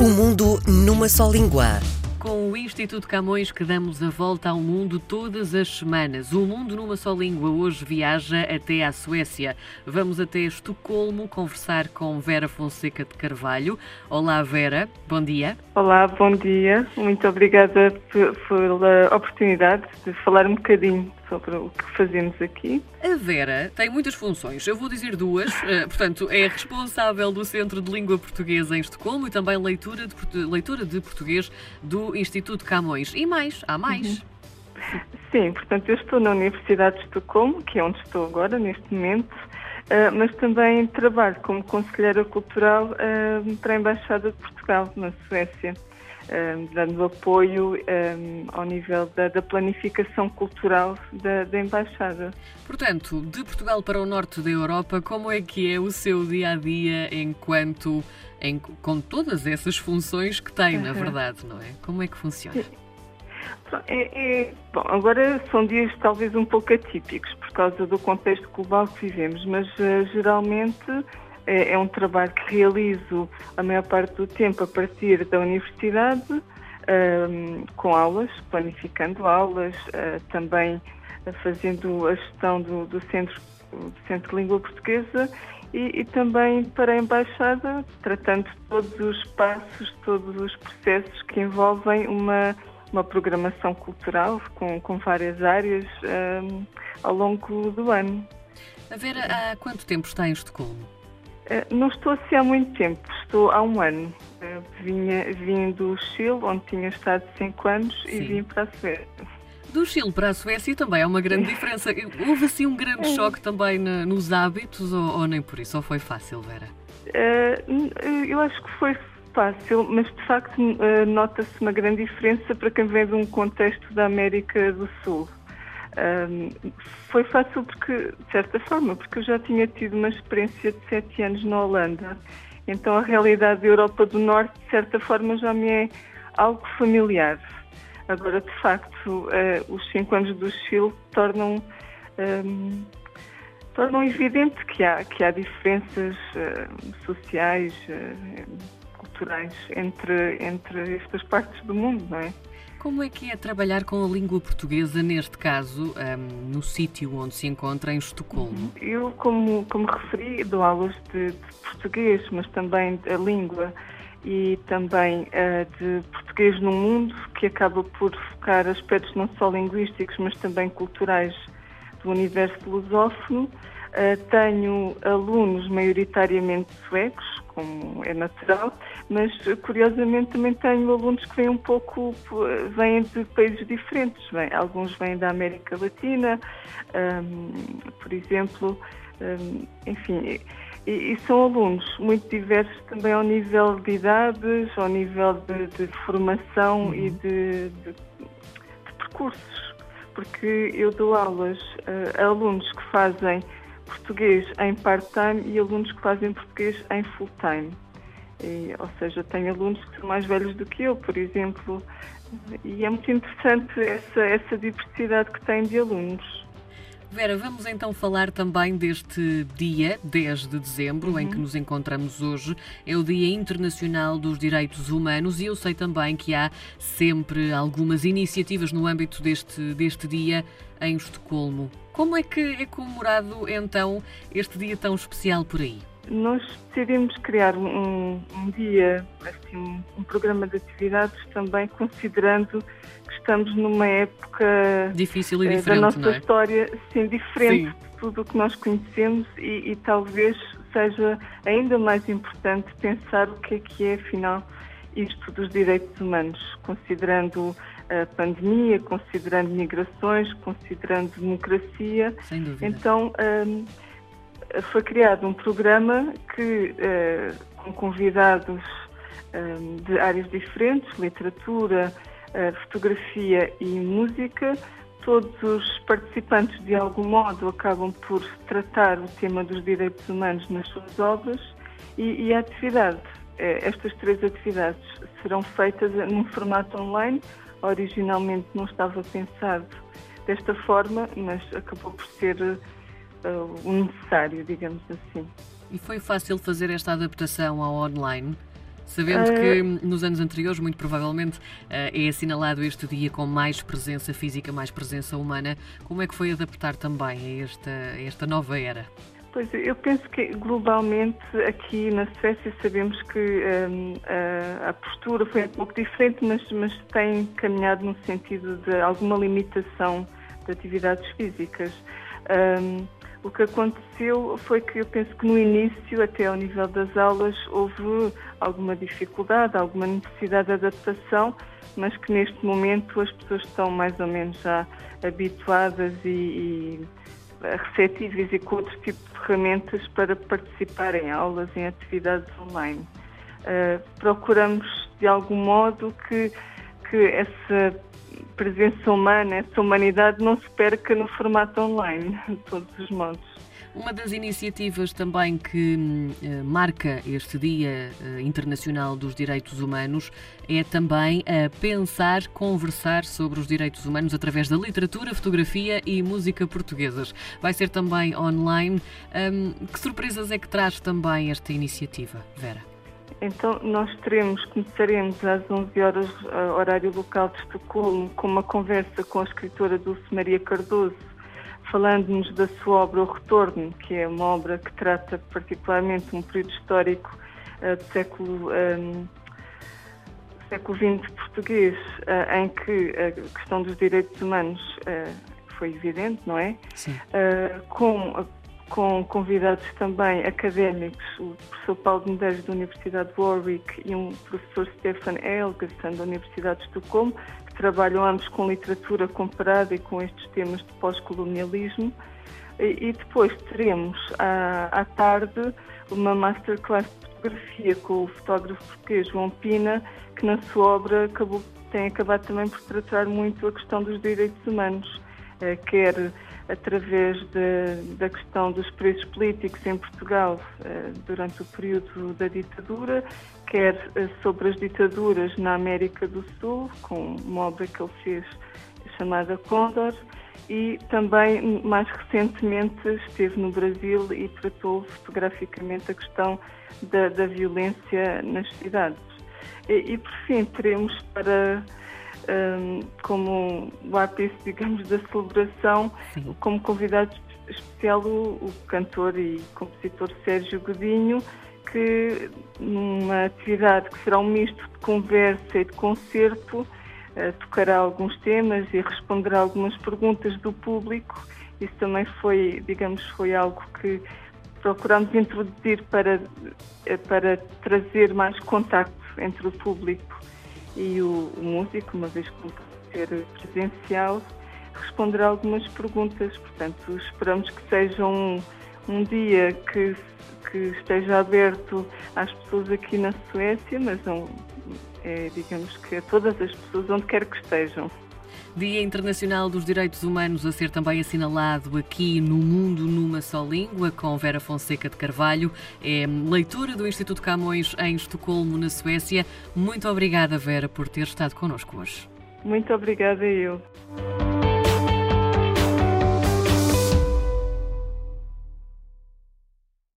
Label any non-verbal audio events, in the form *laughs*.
O mundo numa só língua. Com o Instituto Camões que damos a volta ao mundo todas as semanas. O Mundo numa só língua hoje viaja até à Suécia. Vamos até Estocolmo conversar com Vera Fonseca de Carvalho. Olá Vera, bom dia. Olá, bom dia. Muito obrigada pela oportunidade de falar um bocadinho sobre o que fazemos aqui. A Vera tem muitas funções. Eu vou dizer duas. Uh, portanto, é responsável do Centro de Língua Portuguesa em Estocolmo e também leitura de, leitura de português do Instituto Camões. E mais, há mais. Uhum. Sim, portanto, eu estou na Universidade de Estocolmo, que é onde estou agora, neste momento, uh, mas também trabalho como conselheira cultural uh, para a Embaixada de Portugal, na Suécia um, dando apoio um, ao nível da, da planificação cultural da, da, Embaixada. Portanto, de Portugal para o norte da Europa, como é que é o seu dia a dia enquanto em, com todas essas funções que tem, uhum. na verdade, não é? Como é que funciona? É, é, bom, agora são dias talvez um pouco atípicos por causa do contexto global que vivemos, mas uh, geralmente é, é, um trabalho que realizo a maior parte do tempo a partir da universidade, um, com aulas, planificando aulas, uh, também fazendo a gestão do, do, centro, do Centro de Língua Portuguesa e, e, também para a Embaixada, tratando todos os passos, todos os processos que envolvem uma, uma programação cultural com, com várias áreas um, ao longo do ano. A Vera, há quanto tempo está em Estocolmo? Eh, não estou assim há muito tempo, estou há um ano. Eh, vinha, vim do Chile, onde tinha estado cinco anos, Sim. e vim para a Suécia. Do Chile para a Suécia também há uma grande *laughs* diferença. Houve assim um grande é. choque também nos hábitos, ou, ou, nem por isso? Ou foi fácil, Vera? Uh, eu acho que foi fácil, mas de facto nota-se uma grande diferença para quem vem de um contexto da América do Sul. Um, foi fácil porque, de certa forma, porque eu já tinha tido uma experiência de sete anos na Holanda. Então a realidade da Europa do Norte, de certa forma, já me é algo familiar. Agora, de facto, uh, os cinco anos do Chile tornam, um, tornam evidente que há, que há diferenças uh, sociais, uh, culturais entre, entre estas partes do mundo, não é? Como é que é trabalhar com a língua portuguesa, neste caso, um, no sítio onde se encontra, em Estocolmo? Eu, como, como referi, dou aulas de, de português, mas também a língua e também uh, de português no mundo, que acaba por focar aspectos não só linguísticos, mas também culturais do universo lusófono. Uh, tenho alunos maioritariamente suecos, como é natural, mas curiosamente também tenho alunos que vêm um pouco, vêm de países diferentes, vêm, alguns vêm da América Latina, um, por exemplo, um, enfim, e, e, são alunos muito diversos também ao nível de idades, ao nível de, de formação uhum. e de, de, de, percursos, porque eu dou aulas a alunos que fazem português em part-time e alunos que fazem português em full-time. Ou seja, tenho alunos que são mais velhos do que eu, por exemplo, e é muito interessante essa, essa diversidade que tem de alunos. Vera, vamos então falar também deste dia, 10 de dezembro, uhum. em que nos encontramos hoje. É o Dia Internacional dos Direitos Humanos e eu sei também que há sempre algumas iniciativas no âmbito deste, deste dia em Estocolmo. Como é que é comemorado então este dia tão especial por aí? Nós decidimos criar um, um dia, assim, um, um, programa de atividades também considerando que estamos numa época difícil e eh, diferente, da nossa não é? história, sim, diferente sim. de tudo o que nós conhecemos e, e talvez seja ainda mais importante pensar o que é que é, afinal, isto dos direitos humanos, considerando a pandemia, considerando migrações, considerando democracia. Sem dúvida. Então, um, foi criado um programa que, uh, com convidados um, de áreas diferentes, literatura, uh, fotografia e música, todos os participantes, de algum modo, acabam por tratar o tema dos direitos humanos nas suas obras e, e a atividade, eh, estas três atividades serão feitas num formato online originalmente não estava pensado desta forma, mas acabou por ser uh, o necessário, digamos assim. E foi fácil fazer esta adaptação ao online? Sabendo que hum, nos anos anteriores, muito provavelmente, é assinalado este dia com mais presença física, mais presença humana. Como é que foi adaptar também a esta, a esta nova era? Pois, eu penso que globalmente aqui na Suécia sabemos que um, a, a, postura foi um pouco diferente, mas, mas tem caminhado no sentido de alguma limitação de atividades físicas. Um, o que aconteceu foi que eu penso que no início, até ao nível das aulas, houve alguma dificuldade, alguma necessidade de adaptação, mas que neste momento as pessoas estão mais ou menos já habituadas e, e receptíveis e com outro tipo de ferramentas para participar em aulas, em atividades online. Uh, procuramos, de algum modo, que, que essa presença humana, essa humanidade não se perca no formato online, de todos os modos. Uma das iniciativas também que uh, marca este Dia uh, Internacional dos Direitos Humanos é também a pensar, conversar sobre os direitos humanos através da literatura, fotografia e música portuguesas. Vai ser também online. Um, que surpresas é que traz também esta iniciativa, Vera? Então, nós teremos, começaremos às 11 horas, uh, horário local de Estocolmo, com uma conversa com a escritora Dulce Maria Cardoso, falando-nos da sua obra O Retorno, que é uma obra que trata particularmente um período histórico uh, do século, um, século XX português, uh, em que a questão dos direitos humanos uh, foi evidente, não é? Sim. com, com convidados também académicos, o professor Paulo Medeiros da Universidade de Warwick e um professor Stefan Elgerson da Universidade de Estocolmo, trabalham ambos com literatura comparada e com estes temas de pós-colonialismo. E, e, depois teremos à, à tarde uma masterclass de fotografia com o fotógrafo português João Pina, que na sua obra acabou, tem acabado também por tratar muito a questão dos direitos humanos, eh, quer através de, da questão dos presos políticos em Portugal eh, durante o período da ditadura, quer eh, sobre as ditaduras na América do Sul, com uma obra que ele fez chamada Condor, e também, mais recentemente, esteve no Brasil e tratou fotograficamente a questão da, da violência nas cidades. E, e, por fim, teremos para, um, como o ápice, digamos, da celebração, Sim. como convidado especial o, o cantor e compositor Sérgio Godinho, que numa atividade que será um misto de conversa e de concerto, uh, tocará alguns temas e responderá algumas perguntas do público. Isso também foi, digamos, foi algo que procuramos introduzir para, eh, para trazer mais contacto entre o público e o, o músico, uma vez que ser presencial, responderá algumas perguntas. Portanto, esperamos que seja um, um dia que que esteja aberto às pessoas aqui na Suécia, mas não, é, digamos que a todas as pessoas onde quer que estejam. Dia Internacional dos Direitos Humanos a ser também assinalado aqui no Mundo numa só língua, com Vera Fonseca de Carvalho. É leitura do Instituto Camões em Estocolmo, na Suécia. Muito obrigada, Vera, por ter estado connosco hoje. Muito obrigada eu.